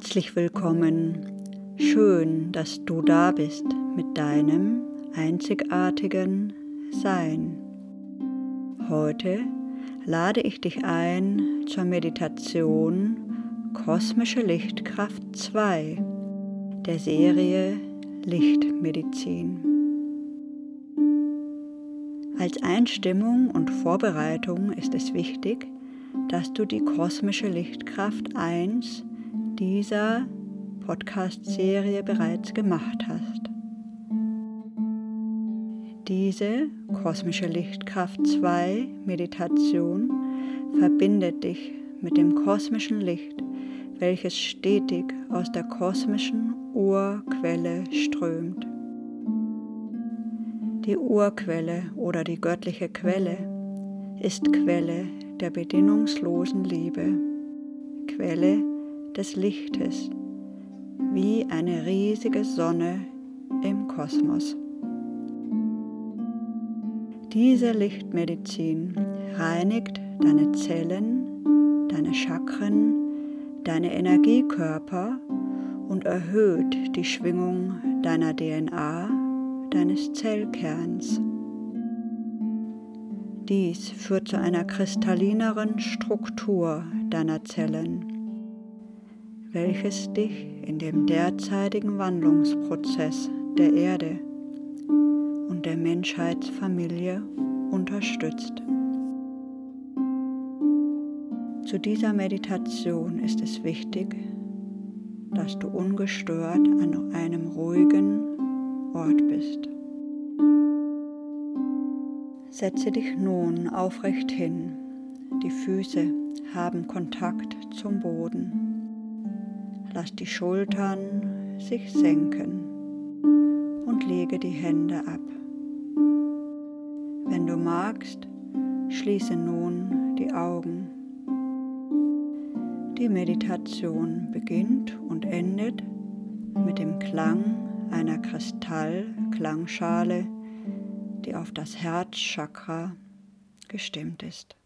Herzlich willkommen. Schön, dass du da bist mit deinem einzigartigen Sein. Heute lade ich dich ein zur Meditation Kosmische Lichtkraft 2 der Serie Lichtmedizin. Als Einstimmung und Vorbereitung ist es wichtig, dass du die kosmische Lichtkraft 1 dieser Podcast-Serie bereits gemacht hast. Diese kosmische Lichtkraft 2 Meditation verbindet dich mit dem kosmischen Licht, welches stetig aus der kosmischen Urquelle strömt. Die Urquelle oder die göttliche Quelle ist Quelle der bedingungslosen Liebe, Quelle des Lichtes, wie eine riesige Sonne im Kosmos. Diese Lichtmedizin reinigt deine Zellen, deine Chakren, deine Energiekörper und erhöht die Schwingung deiner DNA, deines Zellkerns. Dies führt zu einer kristallineren Struktur deiner Zellen, welches dich in dem derzeitigen Wandlungsprozess der Erde und der Menschheitsfamilie unterstützt. Zu dieser Meditation ist es wichtig, dass du ungestört an einem ruhigen Ort bist. Setze dich nun aufrecht hin. Die Füße haben Kontakt zum Boden. Lass die Schultern sich senken und lege die Hände ab. Wenn du magst, schließe nun die Augen. Die Meditation beginnt und endet mit dem Klang einer Kristallklangschale die auf das Herzchakra gestimmt ist.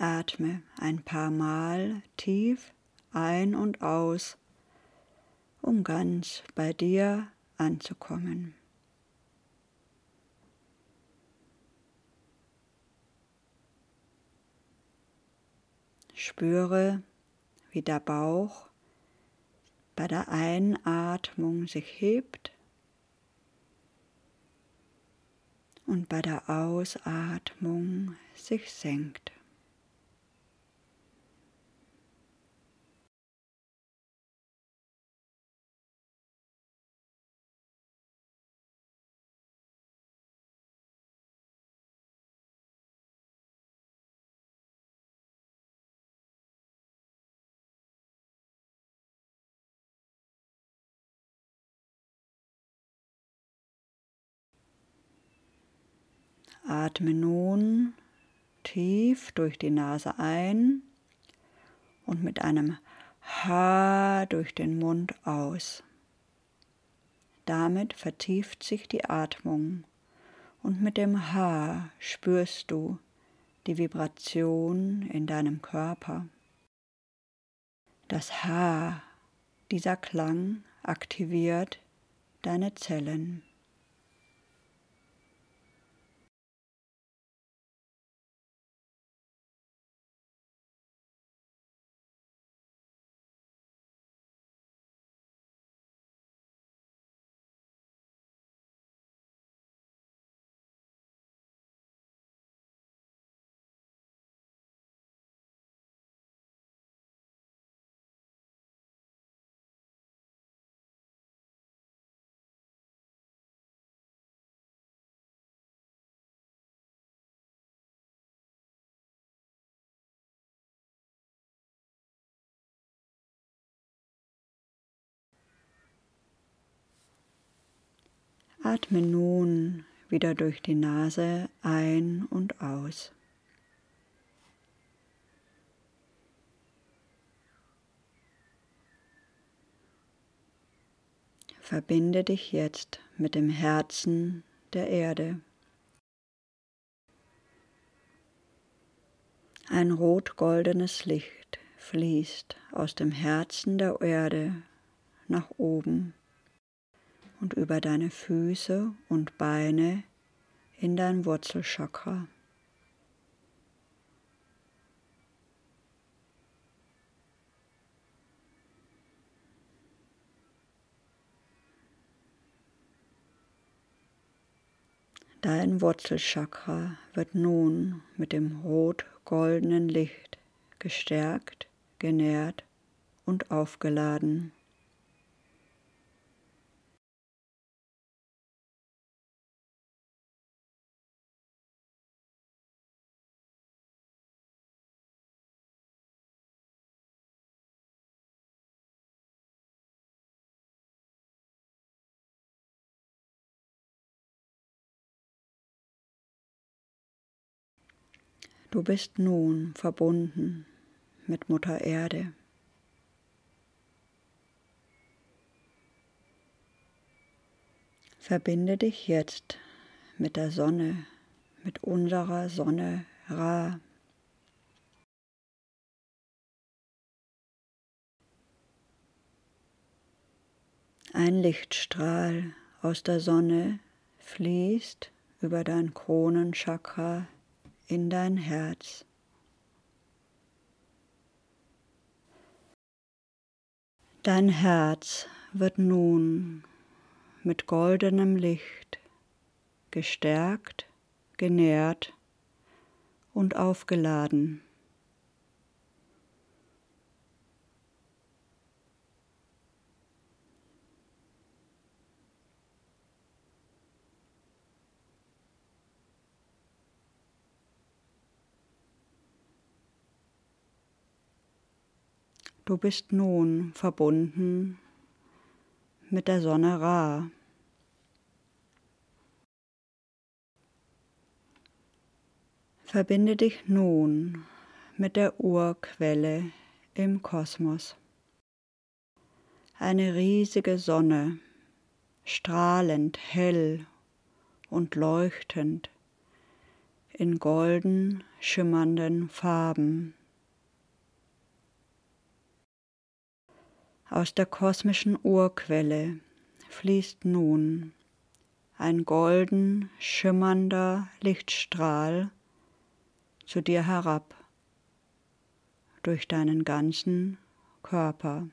Atme ein paar Mal tief ein und aus, um ganz bei dir anzukommen. Spüre, wie der Bauch bei der Einatmung sich hebt und bei der Ausatmung sich senkt. Atme nun tief durch die Nase ein und mit einem Ha durch den Mund aus. Damit vertieft sich die Atmung und mit dem Ha spürst du die Vibration in deinem Körper. Das Ha, dieser Klang aktiviert deine Zellen. Atme nun wieder durch die Nase ein und aus. Verbinde dich jetzt mit dem Herzen der Erde. Ein rot-goldenes Licht fließt aus dem Herzen der Erde nach oben und über deine Füße und Beine in dein Wurzelchakra. Dein Wurzelchakra wird nun mit dem rot-goldenen Licht gestärkt, genährt und aufgeladen. Du bist nun verbunden mit Mutter Erde. Verbinde dich jetzt mit der Sonne, mit unserer Sonne Ra. Ein Lichtstrahl aus der Sonne fließt über dein Kronenchakra in dein Herz. Dein Herz wird nun mit goldenem Licht gestärkt, genährt und aufgeladen. Du bist nun verbunden mit der Sonne Ra. Verbinde dich nun mit der Urquelle im Kosmos. Eine riesige Sonne, strahlend hell und leuchtend in golden schimmernden Farben. Aus der kosmischen Urquelle fließt nun ein golden schimmernder Lichtstrahl zu dir herab durch deinen ganzen Körper.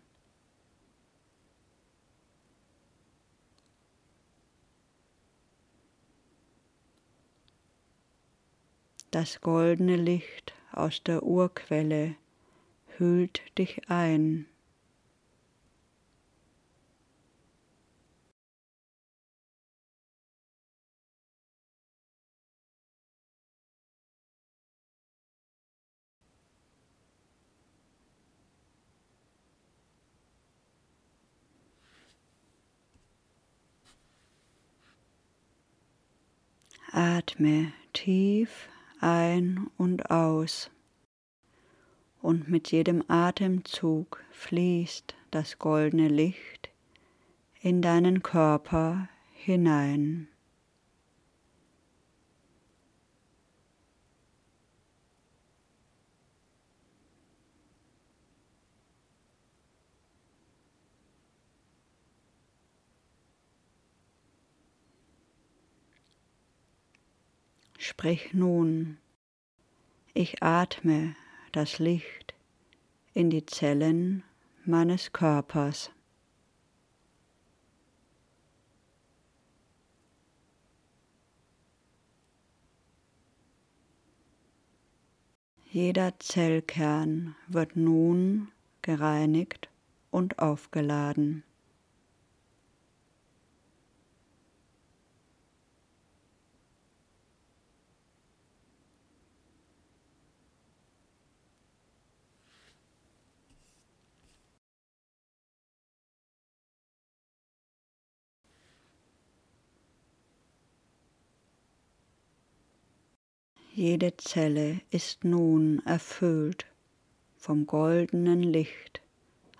Das goldene Licht aus der Urquelle hüllt dich ein. Atme tief ein und aus. Und mit jedem Atemzug fließt das goldene Licht in deinen Körper hinein. Sprich nun, ich atme das Licht in die Zellen meines Körpers. Jeder Zellkern wird nun gereinigt und aufgeladen. Jede Zelle ist nun erfüllt vom goldenen Licht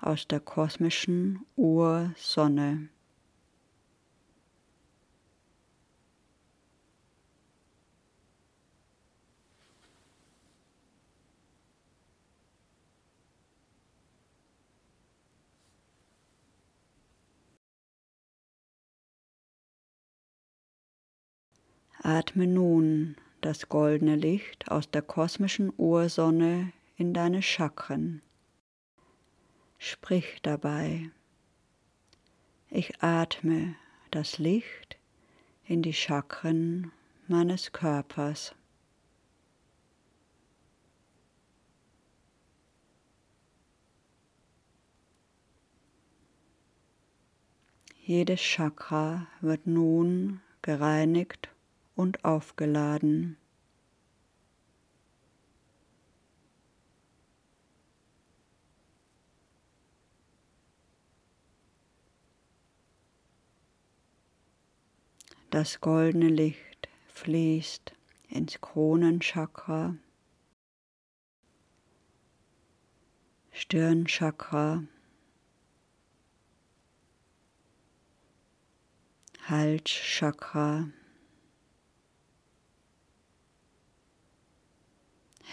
aus der kosmischen Ursonne. Atme nun das goldene Licht aus der kosmischen Ursonne in deine Chakren. Sprich dabei. Ich atme das Licht in die Chakren meines Körpers. Jedes Chakra wird nun gereinigt und aufgeladen. Das goldene Licht fließt ins Kronenchakra, Stirnchakra, Halschakra,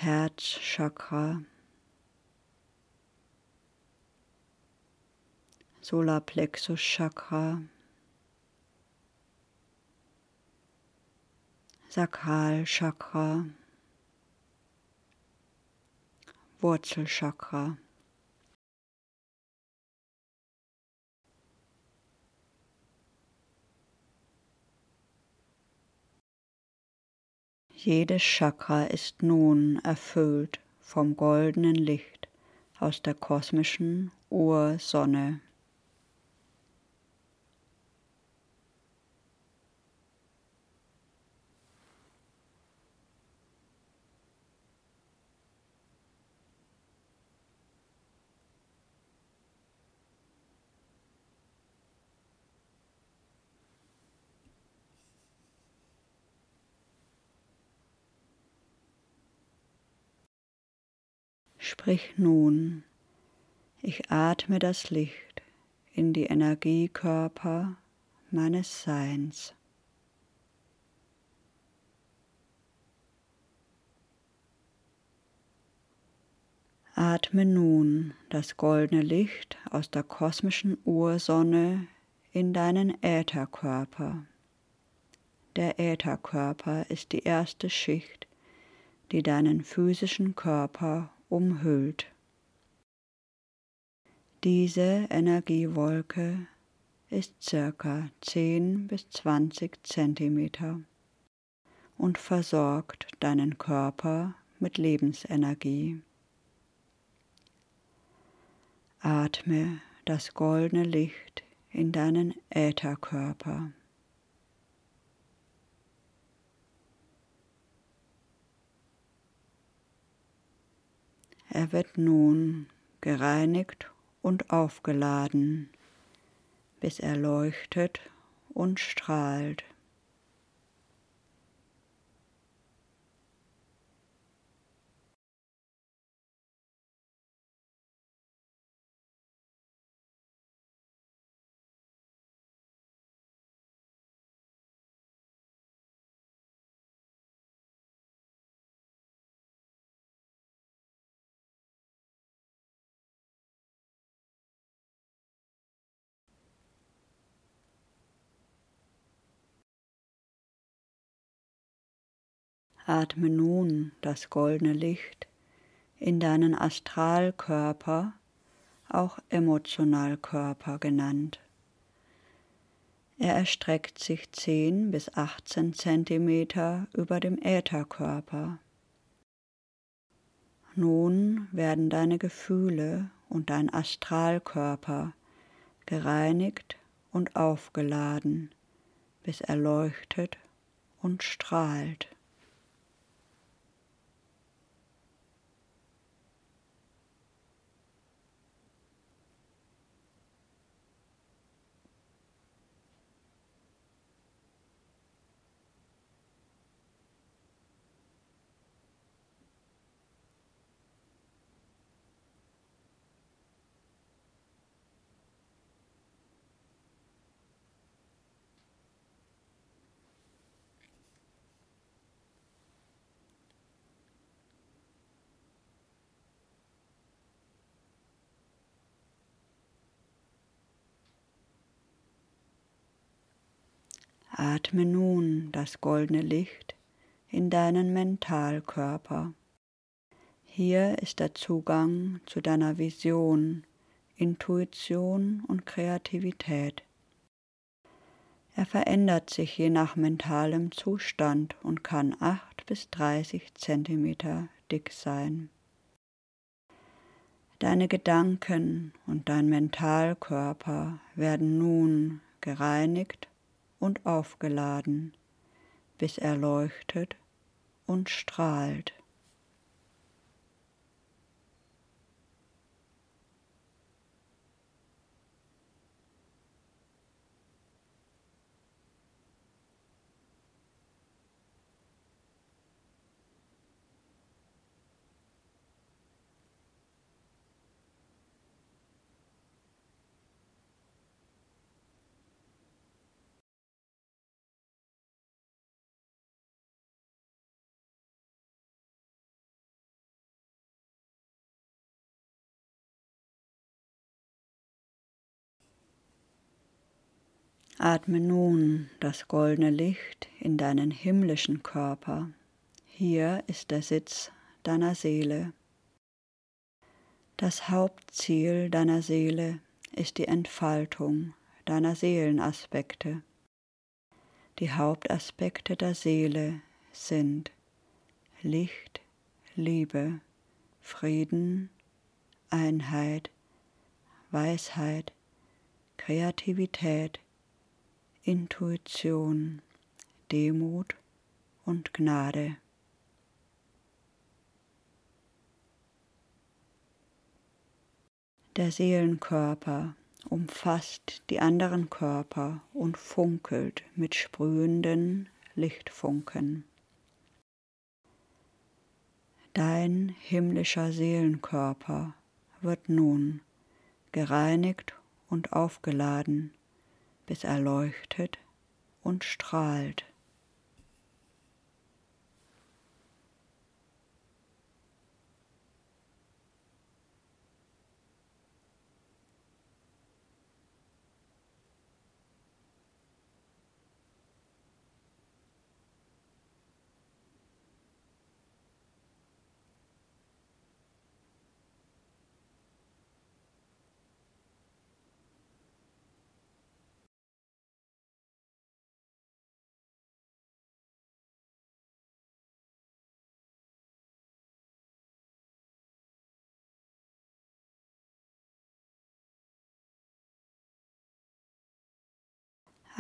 Herzchakra, Solarplexus Chakra, Sakralchakra, Wurzelchakra. Jedes Chakra ist nun erfüllt vom goldenen Licht aus der kosmischen Ursonne. Sprich nun, ich atme das Licht in die Energiekörper meines Seins. Atme nun das goldene Licht aus der kosmischen Ursonne in deinen Ätherkörper. Der Ätherkörper ist die erste Schicht, die deinen physischen Körper umhüllt. Diese Energiewolke ist circa 10 bis 20 Zentimeter und versorgt deinen Körper mit Lebensenergie. Atme das goldene Licht in deinen Ätherkörper. Er wird nun gereinigt und aufgeladen, bis er leuchtet und strahlt. Atme nun das goldene Licht in deinen Astralkörper, auch Emotionalkörper genannt. Er erstreckt sich 10 bis 18 Zentimeter über dem Ätherkörper. Nun werden deine Gefühle und dein Astralkörper gereinigt und aufgeladen, bis er leuchtet und strahlt. Atme nun das goldene Licht in deinen Mentalkörper. Hier ist der Zugang zu deiner Vision, Intuition und Kreativität. Er verändert sich je nach mentalem Zustand und kann 8 bis 30 Zentimeter dick sein. Deine Gedanken und dein Mentalkörper werden nun gereinigt und aufgeladen, bis er leuchtet und strahlt. Atme nun das goldene Licht in deinen himmlischen Körper. Hier ist der Sitz deiner Seele. Das Hauptziel deiner Seele ist die Entfaltung deiner Seelenaspekte. Die Hauptaspekte der Seele sind Licht, Liebe, Frieden, Einheit, Weisheit, Kreativität, Intuition, Demut und Gnade. Der Seelenkörper umfasst die anderen Körper und funkelt mit sprühenden Lichtfunken. Dein himmlischer Seelenkörper wird nun gereinigt und aufgeladen bis er leuchtet und strahlt.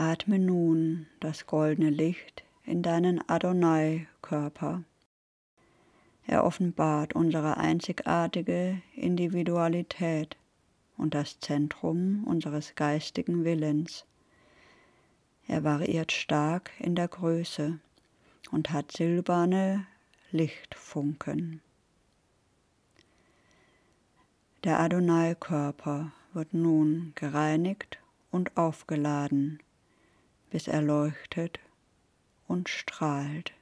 Atme nun das goldene Licht in deinen Adonai-Körper. Er offenbart unsere einzigartige Individualität und das Zentrum unseres geistigen Willens. Er variiert stark in der Größe und hat silberne Lichtfunken. Der Adonai-Körper wird nun gereinigt und aufgeladen bis er leuchtet und strahlt.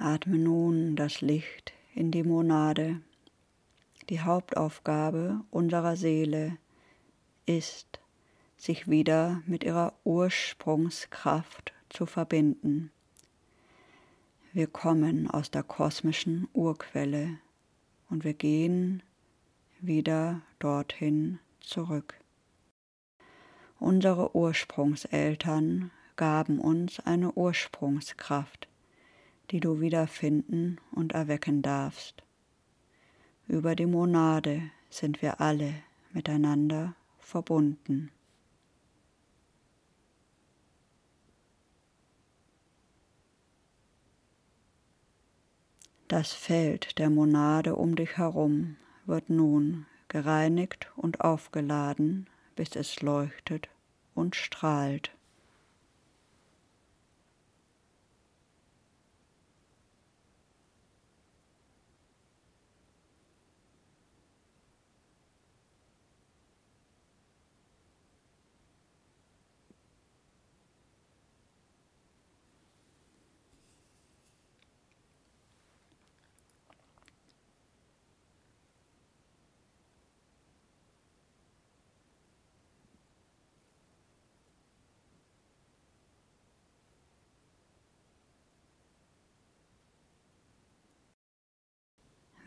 Atme nun das Licht in die Monade. Die Hauptaufgabe unserer Seele ist, sich wieder mit ihrer Ursprungskraft zu verbinden. Wir kommen aus der kosmischen Urquelle und wir gehen wieder dorthin zurück. Unsere Ursprungseltern gaben uns eine Ursprungskraft, die du wiederfinden und erwecken darfst. Über die Monade sind wir alle miteinander verbunden. Das Feld der Monade um dich herum wird nun gereinigt und aufgeladen, bis es leuchtet und strahlt.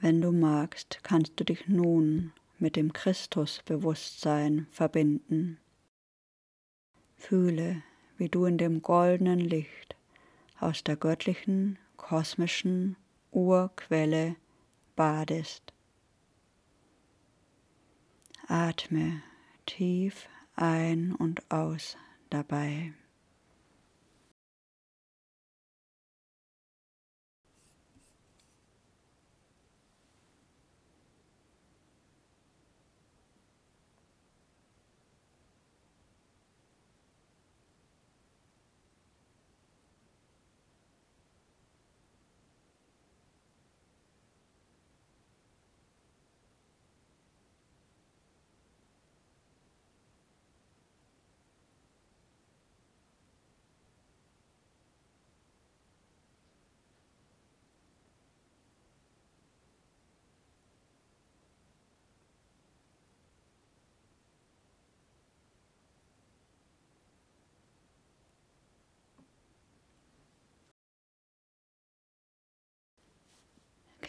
Wenn du magst, kannst du dich nun mit dem Christusbewusstsein verbinden. Fühle, wie du in dem goldenen Licht aus der göttlichen, kosmischen Urquelle badest. Atme tief ein und aus dabei.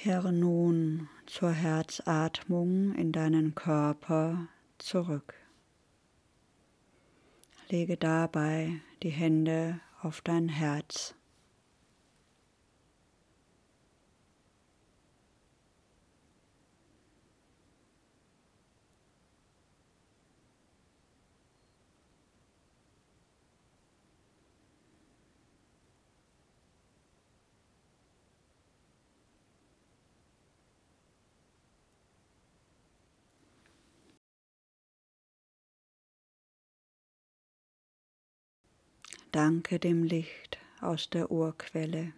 Kehre nun zur Herzatmung in deinen Körper zurück. Lege dabei die Hände auf dein Herz. Danke dem Licht aus der Urquelle.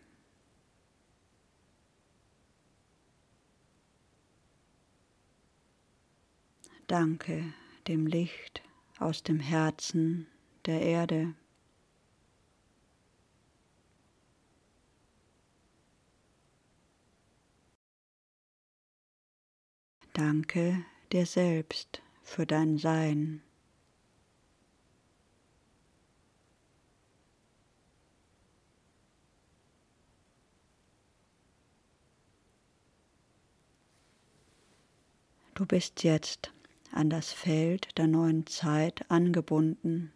Danke dem Licht aus dem Herzen der Erde. Danke dir selbst für dein Sein. Du bist jetzt an das Feld der neuen Zeit angebunden.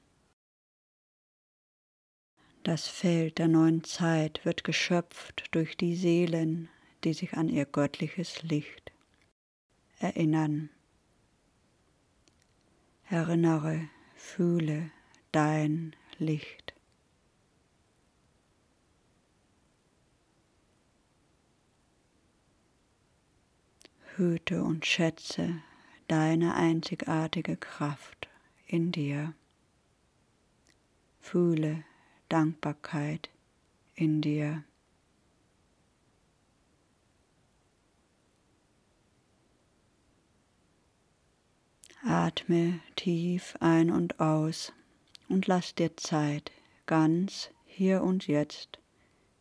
Das Feld der neuen Zeit wird geschöpft durch die Seelen, die sich an ihr göttliches Licht erinnern. Erinnere, fühle dein Licht. Hüte und schätze deine einzigartige Kraft in dir. Fühle Dankbarkeit in dir. Atme tief ein und aus und lass dir Zeit, ganz hier und jetzt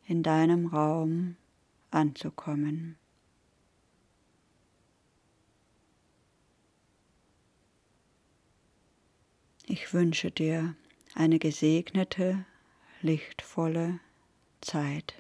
in deinem Raum anzukommen. Ich wünsche dir eine gesegnete, lichtvolle Zeit.